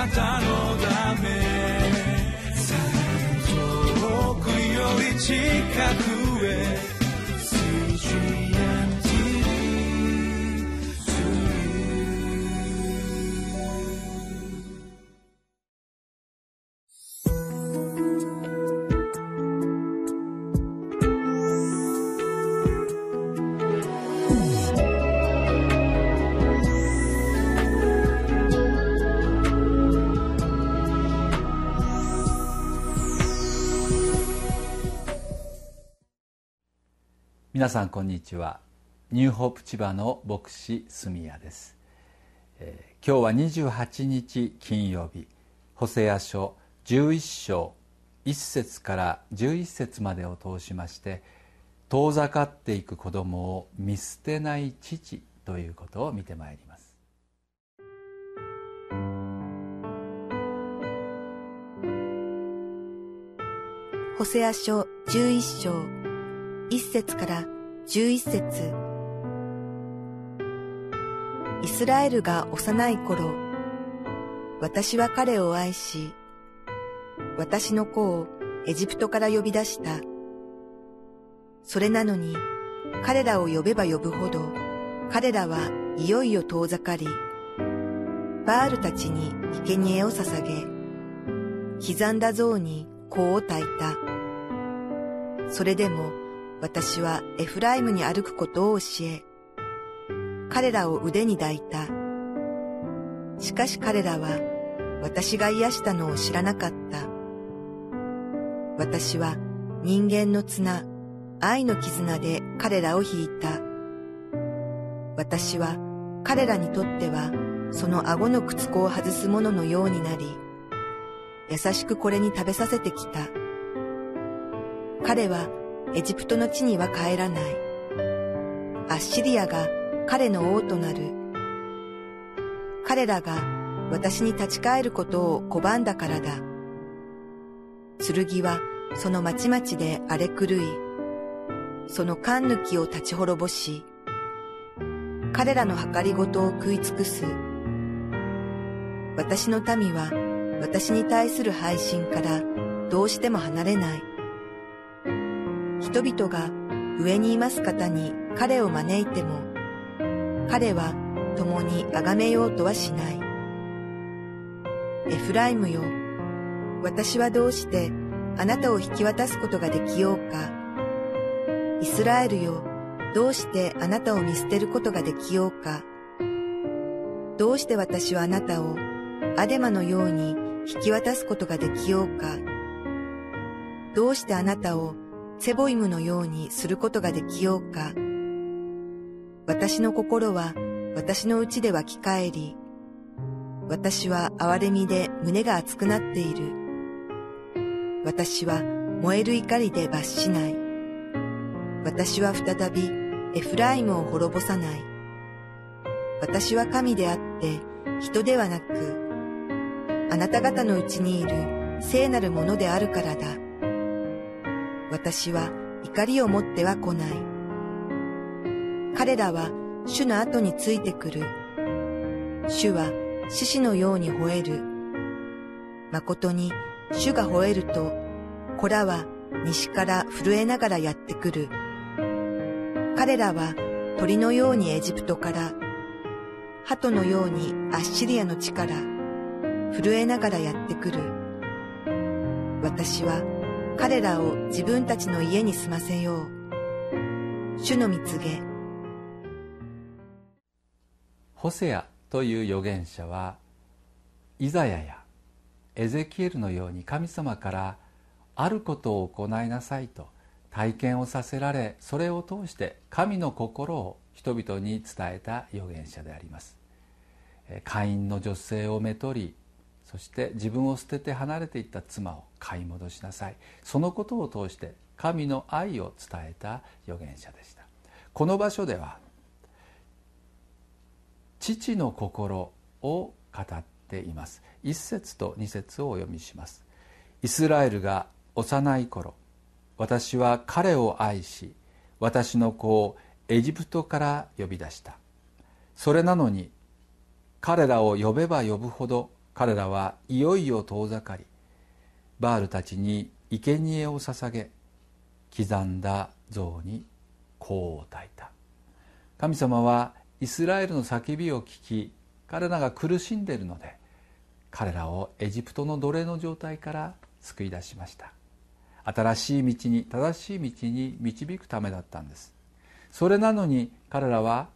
なたのため。遠くより近く。皆さんこんにちは。ニューホープ千葉の牧師住谷です、えー、今日は28日金曜日。ホセア書11章1節から11節までを通しまして遠ざかっていく子供を見捨てない父ということを見てまいります。ホセア書11章1節から11節イスラエルが幼い頃、私は彼を愛し、私の子をエジプトから呼び出した。それなのに、彼らを呼べば呼ぶほど、彼らはいよいよ遠ざかり、バールたちに生贄を捧げ、刻んだ像に香を焚いた。それでも私はエフライムに歩くことを教え、彼らを腕に抱いた。しかし彼らは私が癒したのを知らなかった。私は人間の綱、愛の絆で彼らを引いた。私は彼らにとってはその顎の靴子を外すもののようになり、優しくこれに食べさせてきた。彼はエジプトの地には帰らない。アッシリアが彼の王となる。彼らが私に立ち返ることを拒んだからだ。剣はその町々で荒れ狂い、その勘抜きを立ち滅ぼし、彼らの計りごとを食い尽くす。私の民は私に対する配信からどうしても離れない。人々が上にいます方に彼を招いても、彼は共に崇めようとはしない。エフライムよ、私はどうしてあなたを引き渡すことができようか。イスラエルよ、どうしてあなたを見捨てることができようか。どうして私はあなたをアデマのように引き渡すことができようか。どうしてあなたをセボイムのようにすることができようか。私の心は私のうちで湧き返り、私は憐れみで胸が熱くなっている。私は燃える怒りで罰しない。私は再びエフライムを滅ぼさない。私は神であって人ではなく、あなた方のうちにいる聖なるものであるからだ。私は怒りを持っては来ない。彼らは主の後についてくる。主は獅子のように吠える。誠に主が吠えると、子らは西から震えながらやってくる。彼らは鳥のようにエジプトから、鳩のようにアッシリアの地から、震えながらやってくる。私は彼らを自分たちの家に住ませよう。主の蜜げ。ホセアという預言者は、イザヤやエゼキエルのように神様からあることを行いなさいと体験をさせられそれを通して神の心を人々に伝えた預言者であります会員の女性をめとりそして自分を捨てて離れていった妻を買い戻しなさい。そのことを通して神の愛を伝えた預言者でした。この場所では父の心を語っています。一節と二節をお読みします。イスラエルが幼い頃私は彼を愛し私の子をエジプトから呼び出した。それなのに彼らを呼べば呼ぶほど彼らはいよいよ遠ざかりバールたちに生贄を捧げ刻んだ像に香を焚いた。神様はイスラエルの叫びを聞き彼らが苦しんでいるので彼らをエジプトの奴隷の状態から救い出しました。新しい道に正しい道に導くためだったんです。それなのに彼らは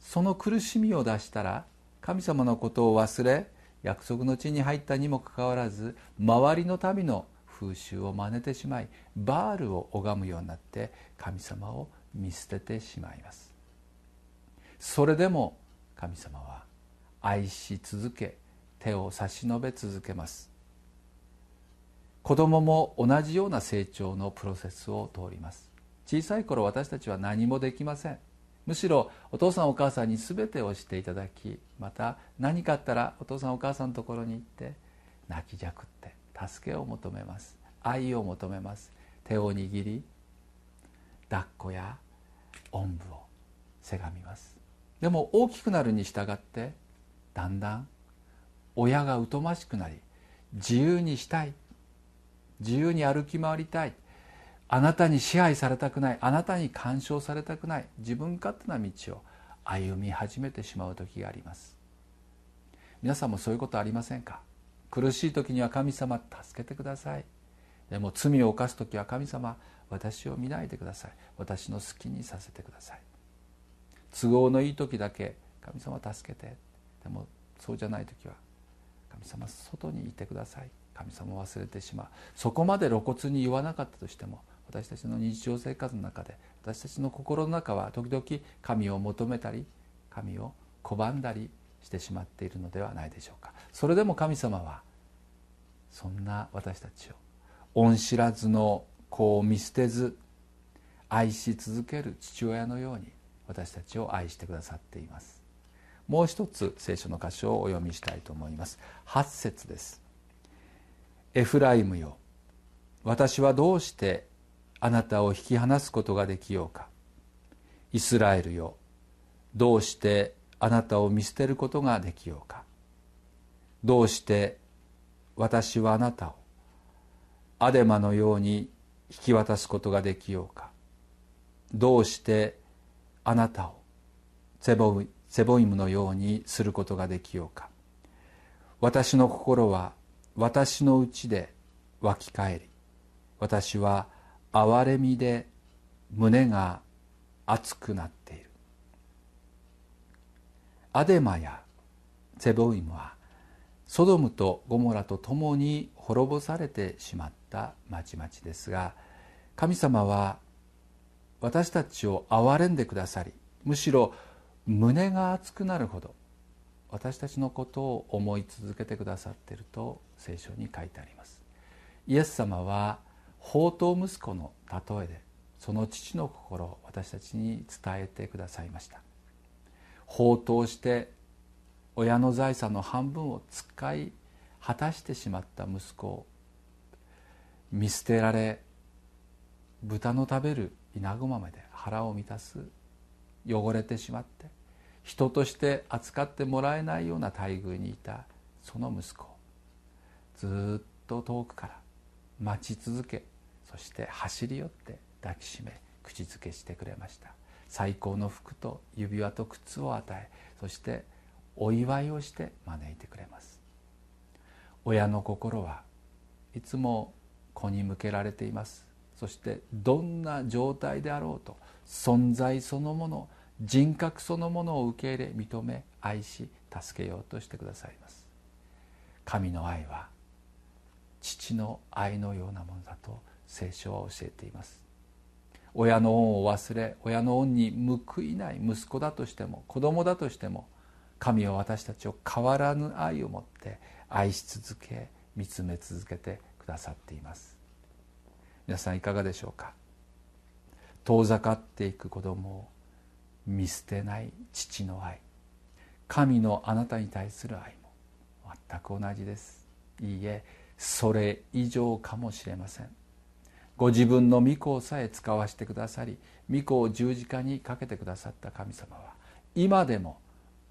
その苦しみを出したら神様のことを忘れ約束の地に入ったにもかかわらず周りの民の風習を真似てしまいバールを拝むようになって神様を見捨ててしまいます。それでも神様は愛し続け手を差し伸べ続けます。子供も同じような成長のプロセスを通ります。小さい頃私たちは何もできません。むしろお父さんお母さんに全てをしていただきまた何かあったらお父さんお母さんのところに行って泣きじゃくって助けを求めます。愛を求めます。手を握り抱っこやおんぶをせがみます。でも大きくなるに従ってだんだん親が疎ましくなり自由にしたい自由に歩き回りたいあなたに支配されたくない。あなたに干渉されたくない。自分勝手な道を歩み始めてしまう時があります。皆さんもそういうことありませんか？苦しい時には神様助けてください。でも罪を犯す時は神様私を見ないでください。私の好きにさせてください。都合のいい時だけ神様助けて。でもそうじゃない時は神様外にいてください。神様を忘れてしまう。そこまで露骨に言わなかったとしても私たちの日常生活の中で私たちの心の中は時々神を求めたり神を拒んだりしてしまっているのではないでしょうか。それでも神様はそんな私たちを恩知らずの子を見捨てず愛し続ける父親のように私たちを愛してくださっています。もう一つ聖書の箇所をお読みしたいと思います。8節です。エフライムよ。私はどうしてあなたを引き離すことができようか。イスラエルよどうしてあなたを見捨てることができようか。どうして私はあなたをアデマのように引き渡すことができようか。どうしてあなたをセボセボイムのようにすることができようか。私の心は私のうちで湧き返り私は憐れみで胸が熱くなっている。アデマやセボイムはソドムとゴモラと共に滅ぼされてしまった町々ですが神様は私たちを憐れんでくださりむしろ胸が熱くなるほど私たちのことを思い続けてくださっていると聖書に書いてあります。イエス様は宝刀息子の例えでその父の心を私たちに伝えてくださいました。放蕩して親の財産の半分を使い果たしてしまった息子を見捨てられ豚の食べる稲子豆で腹を満たす汚れてしまって人として扱ってもらえないような待遇にいたその息子ずっと遠くから待ち続けそして走り寄って抱きしめ口づけしてくれました。最高の服と指輪と靴を与えそしてお祝いをして招いてくれます。親の心はいつも子に向けられています。そしてどんな状態であろうと存在そのもの人格そのものを受け入れ認め愛し助けようとしてくださいます。神の愛は父の愛のようなものだと聖書は教えています。親の恩を忘れ親の恩に報いない息子だとしても子供だとしても神は私たちを変わらぬ愛を持って愛し続け見つめ続けてくださっています。皆さんいかがでしょうか？遠ざかっていく子供を見捨てない父の愛神のあなたに対する愛も全く同じです。いいえそれ以上かもしれません。ご自分の御子をさえ使わせてくださり御子を十字架にかけてくださった神様は今でも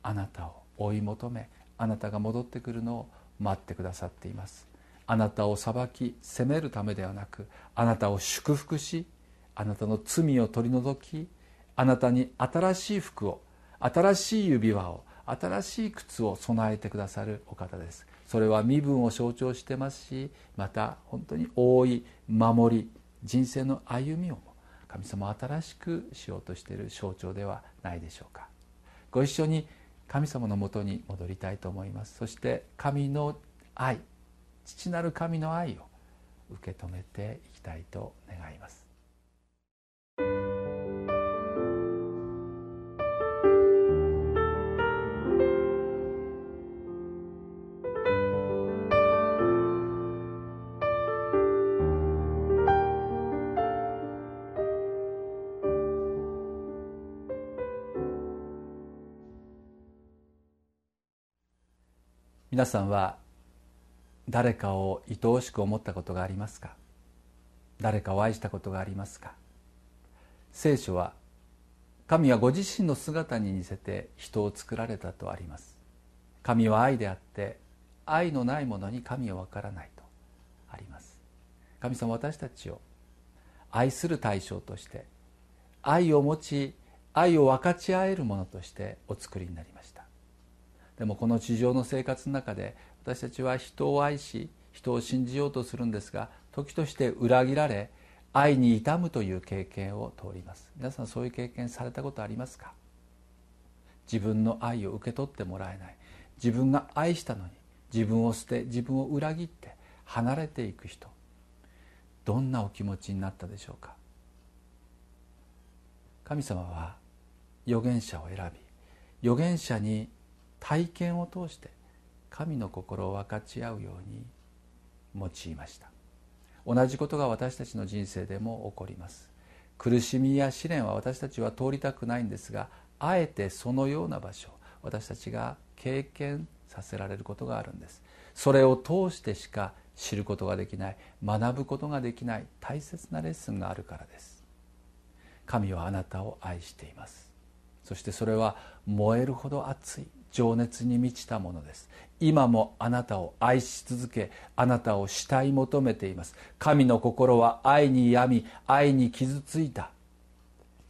あなたを追い求めあなたが戻ってくるのを待ってくださっています。あなたを裁き責めるためではなくあなたを祝福しあなたの罪を取り除きあなたに新しい服を新しい指輪を新しい靴を備えてくださるお方です。それは身分を象徴してますしまた本当に覆い守り人生の歩みを神様新しくしようとしている象徴ではないでしょうか。ご一緒に神様のもとに戻りたいと思います。そして神の愛父なる神の愛を受け止めていきたいと願います。皆さんは誰かを愛おしく思ったことがありますか？誰かを愛したことがありますか？聖書は神はご自身の姿に似せて人を作られたとあります。神は愛であって愛のないものに神は分からないとあります。神様私たちを愛する対象として愛を持ち愛を分かち合えるものとしてお作りになりました。でもこの地上の生活の中で私たちは人を愛し人を信じようとするんですが時として裏切られ愛に痛むという経験を通ります。皆さんそういう経験されたことありますか？自分の愛を受け取ってもらえない。自分が愛したのに自分を捨て自分を裏切って離れていく人。どんなお気持ちになったでしょうか？神様は預言者を選び預言者に体験を通して神の心を分かち合うように用いました。同じことが私たちの人生でも起こります。苦しみや試練は私たちは通りたくないんですがあえてそのような場所私たちが経験させられることがあるんです。それを通してしか知ることができない学ぶことができない大切なレッスンがあるからです。神はあなたを愛しています。そしてそれは燃えるほど熱い情熱に満ちたものです。今もあなたを愛し続けあなたを慕い求めています。神の心は愛に病み愛に傷ついた。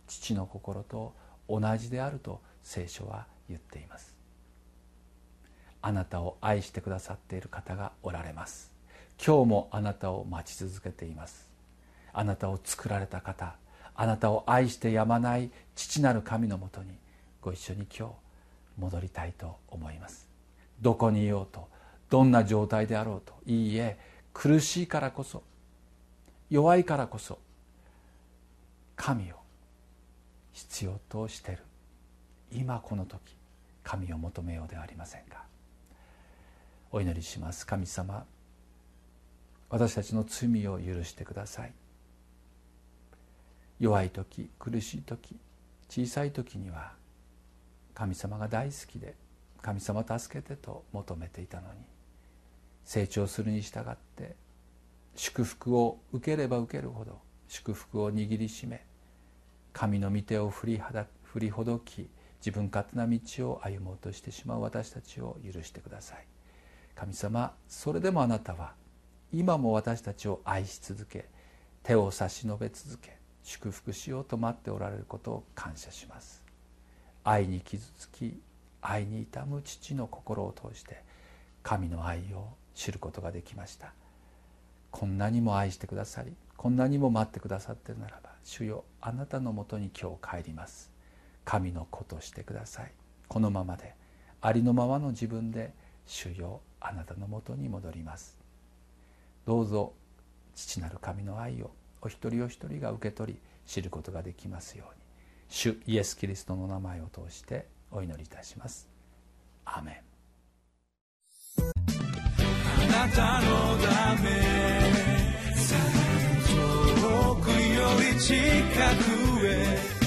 父の心と同じであると聖書は言っています。あなたを愛してくださっている方がおられます。今日もあなたを待ち続けています。あなたを作られた方あなたを愛してやまない父なる神のもとにご一緒に今日戻りたいと思います。どこにいようとどんな状態であろうといいえ苦しいからこそ弱いからこそ神を必要としてる。今この時神を求めようではありませんか。お祈りします。神様私たちの罪を許してください。弱い時苦しい時小さい時には神様が大好きで神様助けてと求めていたのに成長するに従って祝福を受ければ受けるほど祝福を握りしめ神の御手を振り振りほどき自分勝手な道を歩もうとしてしまう私たちを許してください。神様それでもあなたは今も私たちを愛し続け手を差し伸べ続け祝福しようと待っておられることを感謝します。愛に傷つき愛に痛む父の心を通して神の愛を知ることができました。こんなにも愛してくださりこんなにも待ってくださってるならば主よあなたのもとに今日帰ります。神の子としてください。このままでありのままの自分で主よあなたのもとに戻ります。どうぞ父なる神の愛をお一人お一人が受け取り知ることができますように。主イエス・キリストの名前を通してお祈りいたします。アメン。あなたのため遠くより近くへ